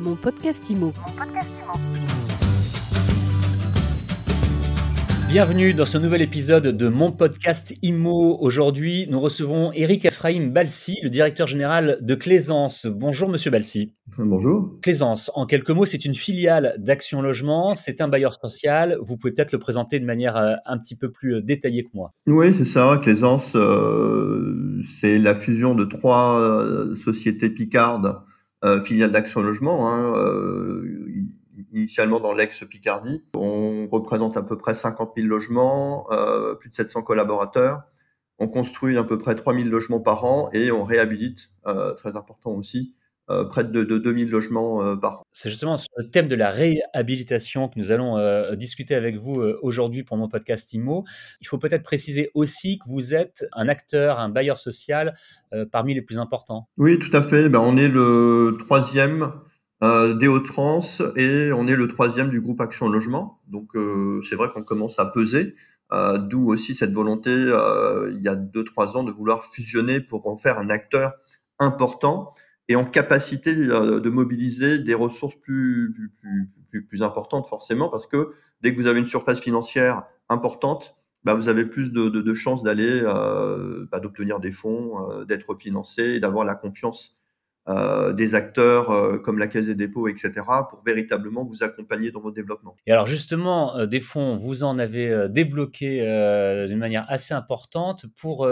Mon podcast IMO. Bienvenue dans ce nouvel épisode de mon podcast IMO. Aujourd'hui, nous recevons Eric Ephraim Balsi, le directeur général de Claisance. Bonjour, monsieur Balsi. Bonjour. Claisance, en quelques mots, c'est une filiale d'Action Logement. C'est un bailleur social. Vous pouvez peut-être le présenter de manière euh, un petit peu plus euh, détaillée que moi. Oui, c'est ça. Claisance, euh, c'est la fusion de trois sociétés picardes filiale d'Action Logement, hein, euh, initialement dans l'ex-Picardie. On représente à peu près 50 000 logements, euh, plus de 700 collaborateurs. On construit à peu près 3 000 logements par an et on réhabilite, euh, très important aussi, euh, près de, de 2 000 logements euh, par an. C'est justement sur le thème de la réhabilitation que nous allons euh, discuter avec vous aujourd'hui pour mon podcast IMO. Il faut peut-être préciser aussi que vous êtes un acteur, un bailleur social parmi les plus importants. Oui, tout à fait. Ben, on est le troisième des Hauts-de-France et on est le troisième du groupe Action Logement. Donc c'est vrai qu'on commence à peser, d'où aussi cette volonté il y a deux trois ans de vouloir fusionner pour en faire un acteur important et en capacité euh, de mobiliser des ressources plus, plus, plus, importantes forcément parce que dès que vous avez une surface financière importante, bah, vous avez plus de, de, chances d'aller euh, bah, d'obtenir des fonds, euh, d'être financé et d'avoir la confiance euh, des acteurs euh, comme la Caisse des dépôts, etc., pour véritablement vous accompagner dans vos développements. Et alors justement, euh, des fonds, vous en avez euh, débloqué euh, d'une manière assez importante pour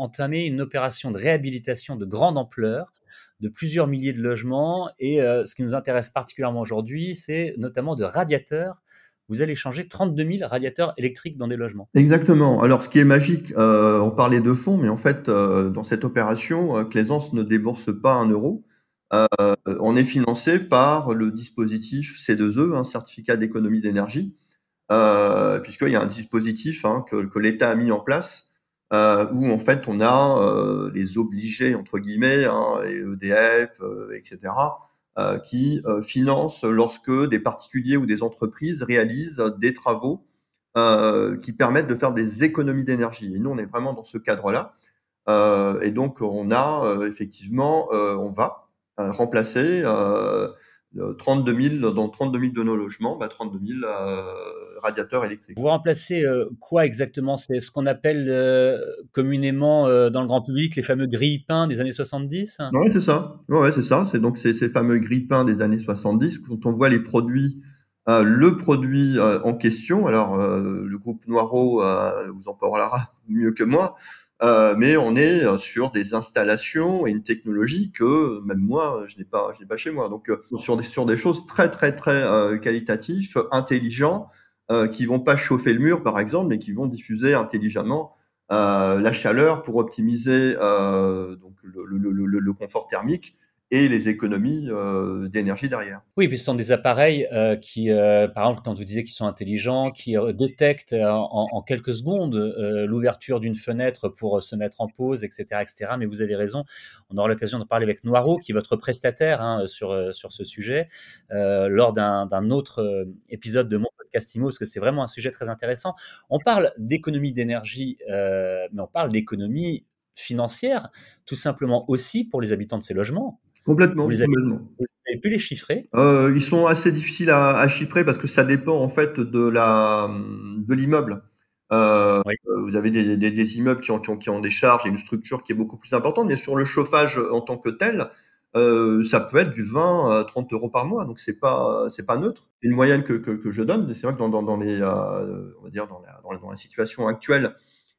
entamer une opération de réhabilitation de grande ampleur de plusieurs milliers de logements. Et euh, ce qui nous intéresse particulièrement aujourd'hui, c'est notamment de radiateurs. Vous allez changer 32 000 radiateurs électriques dans des logements. Exactement. Alors, ce qui est magique, euh, on parlait de fonds, mais en fait, euh, dans cette opération, euh, Claisance ne débourse pas un euro. On est financé par le dispositif C2E, un certificat d'économie d'énergie, puisqu'il y a un dispositif hein, que l'État a mis en place, euh, où en fait on a euh, les obligés entre guillemets, hein, et EDF, euh, etc., euh, qui euh, financent lorsque des particuliers ou des entreprises réalisent des travaux euh, qui permettent de faire des économies d'énergie. Et nous, on est vraiment dans ce cadre-là. Euh, et donc, on a euh, effectivement, euh, on va euh, remplacer euh, 32 000 dans 32 000 de nos logements, bah, 32 000 euh, radiateurs électriques. Vous remplacez euh, quoi exactement? C'est ce qu'on appelle euh, communément euh, dans le grand public les fameux grille-pains des années 70 Oui, c'est ça. Ouais, c'est ça. C'est donc ces, ces fameux grille-pains des années 70. Quand on voit les produits, euh, le produit euh, en question, alors euh, le groupe Noiro euh, vous en parlera mieux que moi, euh, mais on est euh, sur des installations et une technologie que même moi je n'ai pas, je n'ai pas chez moi. Donc euh, sur des sur des choses très très très euh, qualitatives, intelligents, euh, qui vont pas chauffer le mur par exemple, mais qui vont diffuser intelligemment euh, la chaleur pour optimiser donc le, le, le, le confort thermique et les économies euh, d'énergie derrière. Oui, puis ce sont des appareils euh, qui, euh, par exemple, quand vous disiez qu'ils sont intelligents, qui détectent en, quelques secondes l'ouverture d'une fenêtre pour se mettre en pause, etc., etc. Mais vous avez raison, on aura l'occasion de parler avec Noiro, qui est votre prestataire hein, sur, sur ce sujet, lors d'un autre épisode de mon podcast IMO, parce que c'est vraiment un sujet très intéressant. On parle d'économie d'énergie, mais on parle d'économie financière, tout simplement aussi pour les habitants de ces logements. Complètement. Vous avez, complètement. vous avez pu les chiffrer? Euh, Ils sont assez difficiles à, à, chiffrer parce que ça dépend en fait de la de l'immeuble. Euh, oui. Vous avez des, des, des immeubles qui ont, qui, ont, qui ont, des charges et une structure qui est beaucoup plus importante, mais sur le chauffage en tant que tel, euh, ça peut être du 20 à 30 euros par mois, donc c'est pas c'est pas neutre. Une moyenne que, que, que je donne, c'est vrai que dans, dans, dans les on va dire dans la, dans la, dans la situation actuelle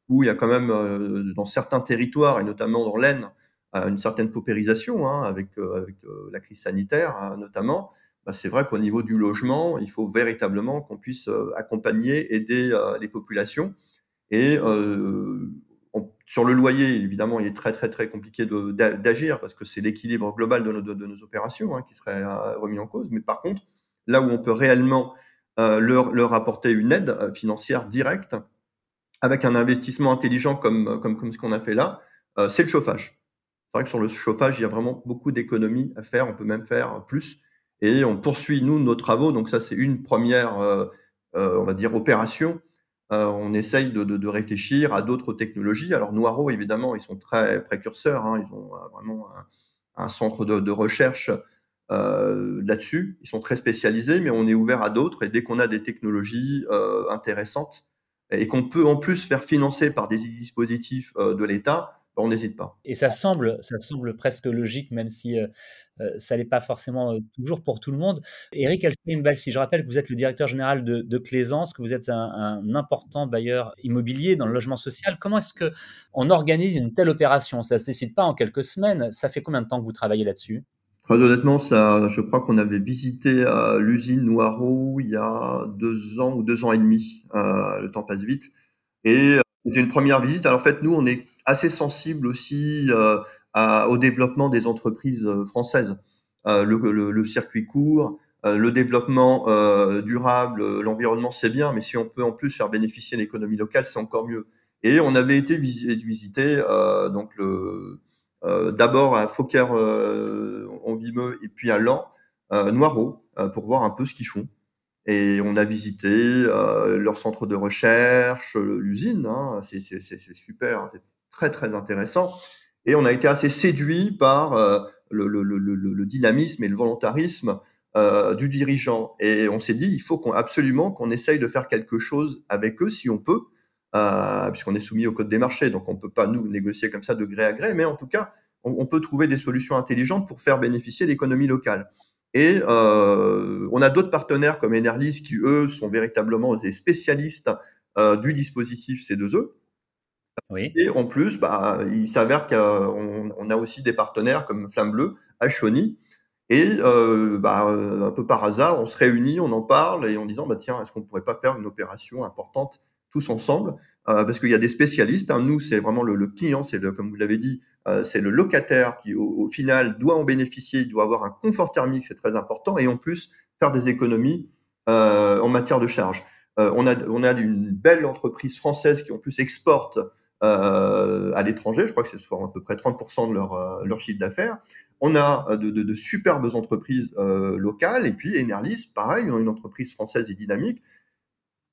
où il y a quand même dans certains territoires et notamment dans l'Aisne une certaine paupérisation hein, avec, euh, avec euh, la crise sanitaire hein, notamment, bah, c'est vrai qu'au niveau du logement, il faut véritablement qu'on puisse euh, accompagner, aider les populations. Et on, sur le loyer, évidemment, il est très très très compliqué d'agir parce que c'est l'équilibre global de nos, de, nos opérations hein, qui serait remis en cause. Mais par contre, là où on peut réellement leur, leur apporter une aide financière directe, avec un investissement intelligent comme, comme, comme ce qu'on a fait là, c'est le chauffage. C'est vrai que sur le chauffage, il y a vraiment beaucoup d'économies à faire. On peut même faire plus. Et on poursuit, nous, nos travaux. Donc ça, c'est une première, euh, euh, on va dire, opération. Euh, on essaye de, de, de réfléchir à d'autres technologies. Alors Noiro, évidemment, ils sont très précurseurs. Hein. Ils ont vraiment un, un centre de, de recherche là-dessus. Ils sont très spécialisés, mais on est ouvert à d'autres. Et dès qu'on a des technologies intéressantes et qu'on peut en plus faire financer par des dispositifs de l'État, on n'hésite pas. Et ça semble, ça semble presque logique, même si euh, euh, ça n'est pas forcément euh, toujours pour tout le monde. Eric si je rappelle que vous êtes le directeur général de, de Claisance, que vous êtes un, important bailleur immobilier dans le logement social. Comment est-ce qu'on organise une telle opération? Ça ne se décide pas en quelques semaines. Ça fait combien de temps que vous travaillez là-dessus? Très honnêtement, ça, je crois qu'on avait visité l'usine Noireau il y a deux ans ou deux ans et demi. le temps passe vite. Et c'était une première visite. Alors en fait, nous, on est assez sensible aussi euh, au développement des entreprises euh, françaises. Euh, le, circuit court, le développement durable, l'environnement, c'est bien, mais si on peut en plus faire bénéficier l'économie locale, c'est encore mieux. Et on avait été visiter donc d'abord à Fauquer en Vimeux et puis à Lan, Noireau, pour voir un peu ce qu'ils font. Et on a visité leur centre de recherche, l'usine, hein, c'est super, hein, très très intéressant. Et on a été assez séduit par euh, le, dynamisme et le volontarisme euh, du dirigeant. Et on s'est dit, il faut qu'on, absolument qu'on essaye de faire quelque chose avec eux si on peut, euh, puisqu'on est soumis au code des marchés, donc on ne peut pas nous négocier comme ça de gré à gré, mais en tout cas, on, peut trouver des solutions intelligentes pour faire bénéficier l'économie locale. Et on a d'autres partenaires comme Enerlis qui, eux, sont véritablement des spécialistes du dispositif C2E. Et en plus, bah, il s'avère qu'on on a aussi des partenaires comme Flamme Bleue, Chauny. Et euh, bah, un peu par hasard, on se réunit, on en parle et en disant bah, tiens, est-ce qu'on ne pourrait pas faire une opération importante tous ensemble? Euh, Parce qu'il y a des spécialistes. Hein. Nous, c'est vraiment le, client, c'est comme vous l'avez dit, euh, c'est le locataire qui, au, final, doit en bénéficier, doit avoir un confort thermique, c'est très important, et en plus faire des économies en matière de charges. on, a, on a une belle entreprise française qui en plus exporte euh, à l'étranger. Je crois que c'est à peu près 30% de leur, euh, leur chiffre d'affaires. On a euh, de, superbes entreprises locales et puis Enerlis, pareil, une entreprise française et dynamique.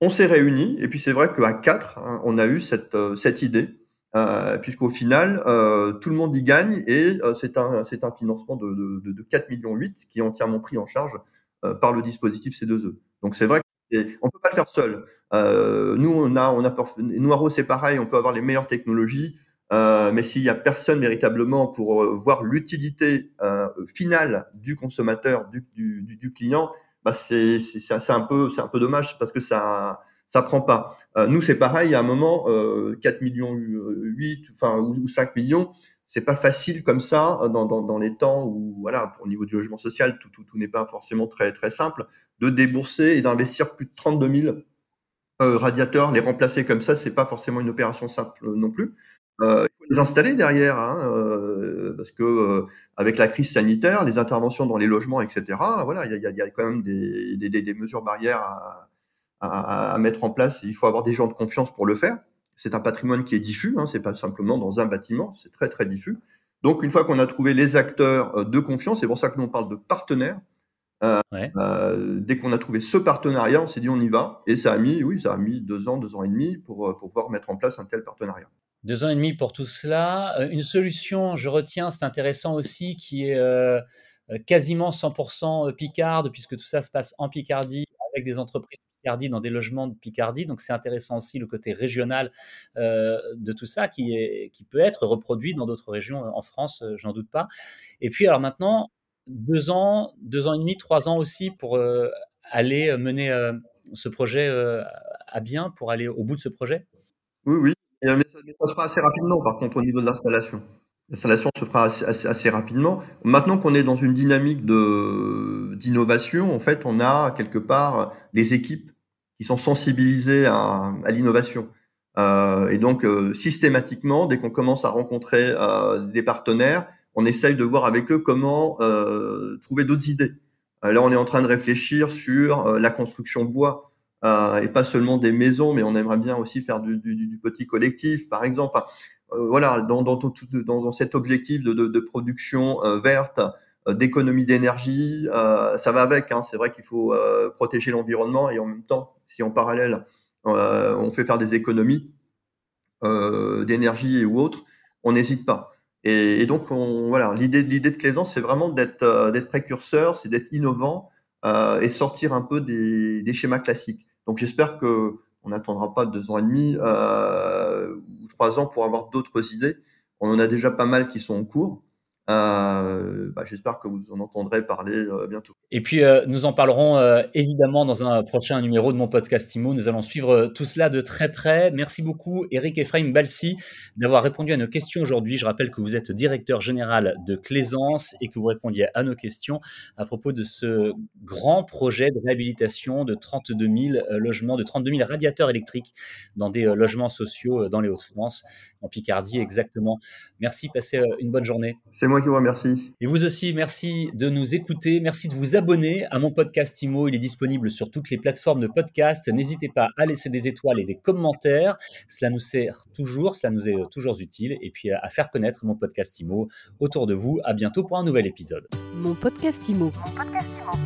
On s'est réunis et puis c'est vrai qu'à quatre, hein, on a eu cette, idée, euh, puisqu'au final, euh, tout le monde y gagne et c'est un, financement de, de, de 4 millions 8 qui est entièrement pris en charge par le dispositif C2E. Donc c'est vrai ne peut pas le faire seul. Euh, nous, on a, on a Noiro, c'est pareil, on peut avoir les meilleures technologies, euh, mais s'il y a personne véritablement pour euh, voir l'utilité euh, finale du consommateur, du, du, du client, bah c'est un peu, c'est un peu dommage parce que ça, ça prend pas. Euh, nous, c'est pareil. À un moment, 4 millions 8, enfin ou 5 millions, c'est pas facile comme ça dans, dans, dans, les temps où voilà, au niveau du logement social, tout, tout, tout n'est pas forcément très très simple de débourser et d'investir plus de 32 000 euh, radiateurs, les remplacer comme ça, c'est pas forcément une opération simple euh, non plus. Euh, il faut les installer derrière, hein, euh, parce que euh, avec la crise sanitaire, les interventions dans les logements, etc. Voilà, il y a, y a, quand même des, des, des mesures barrières à, à, à, mettre en place. il faut avoir des gens de confiance pour le faire. C'est un patrimoine qui est diffus, hein, c'est pas simplement dans un bâtiment, c'est très très diffus. Donc une fois qu'on a trouvé les acteurs de confiance, c'est pour ça que nous on parle de partenaires. Euh, euh, dès qu'on a trouvé ce partenariat, on s'est dit on y va. Et ça a mis, oui, ça a mis deux ans, deux ans et demi pour, euh, pour pouvoir mettre en place un tel partenariat. Deux ans et demi pour tout cela. Une solution, je retiens, c'est intéressant aussi, qui est quasiment 100% Picarde, puisque tout ça se passe en Picardie, avec des entreprises Picardie dans des logements de Picardie. Donc c'est intéressant aussi le côté régional de tout ça, qui, peut être reproduit dans d'autres régions en France, j'en doute pas. Et puis alors maintenant, deux ans, deux ans et demi, trois ans aussi pour euh, aller euh, mener euh, ce projet à bien, pour aller au bout de ce projet? Oui, oui. Mais ça, se fera assez rapidement, par contre, au niveau de l'installation. L'installation se fera assez, assez, rapidement. Maintenant qu'on est dans une dynamique d'innovation, en fait, on a quelque part les équipes qui sont sensibilisées à, à l'innovation. Euh, et donc, systématiquement, dès qu'on commence à rencontrer euh, des partenaires, on essaye de voir avec eux comment euh, trouver d'autres idées. Euh, là, on est en train de réfléchir sur euh, la construction bois et pas seulement des maisons, mais on aimerait bien aussi faire du, petit collectif, par exemple. voilà, dans, dans, cet objectif de, production verte, d'économie d'énergie, ça va avec. Hein. C'est vrai qu'il faut protéger l'environnement et en même temps, si en parallèle on fait faire des économies d'énergie ou autre, on n'hésite pas. Et, donc, voilà, l'idée, l'idée de Claisance, c'est vraiment d'être, d'être précurseur, c'est d'être innovant et sortir un peu des, des schémas classiques. Donc, j'espère que on n'attendra pas deux ans et demi ou trois ans pour avoir d'autres idées. On en a déjà pas mal qui sont en cours. Euh, bah, j'espère que vous en entendrez parler euh, bientôt. Et puis, euh, nous en parlerons évidemment dans un prochain numéro de mon podcast IMO. Nous allons suivre tout cela de très près. Merci beaucoup, Eric Ephraim Balsi, d'avoir répondu à nos questions aujourd'hui. Je rappelle que vous êtes directeur général de Claisance et que vous répondiez à nos questions à propos de ce grand projet de réhabilitation de 32 000 logements, de 32 000 radiateurs électriques dans des logements sociaux dans les Hauts-de-France, en Picardie exactement. Merci, passez une bonne journée. C'est moi qui vous remercie. Et vous aussi, merci de nous écouter. Merci de vous abonner à mon podcast IMO. Il est disponible sur toutes les plateformes de podcast. N'hésitez pas à laisser des étoiles et des commentaires. Cela nous sert toujours, cela nous est toujours utile. Et puis à faire connaître mon podcast IMO autour de vous. À bientôt pour un nouvel épisode. Mon podcast IMO. Mon podcast IMO.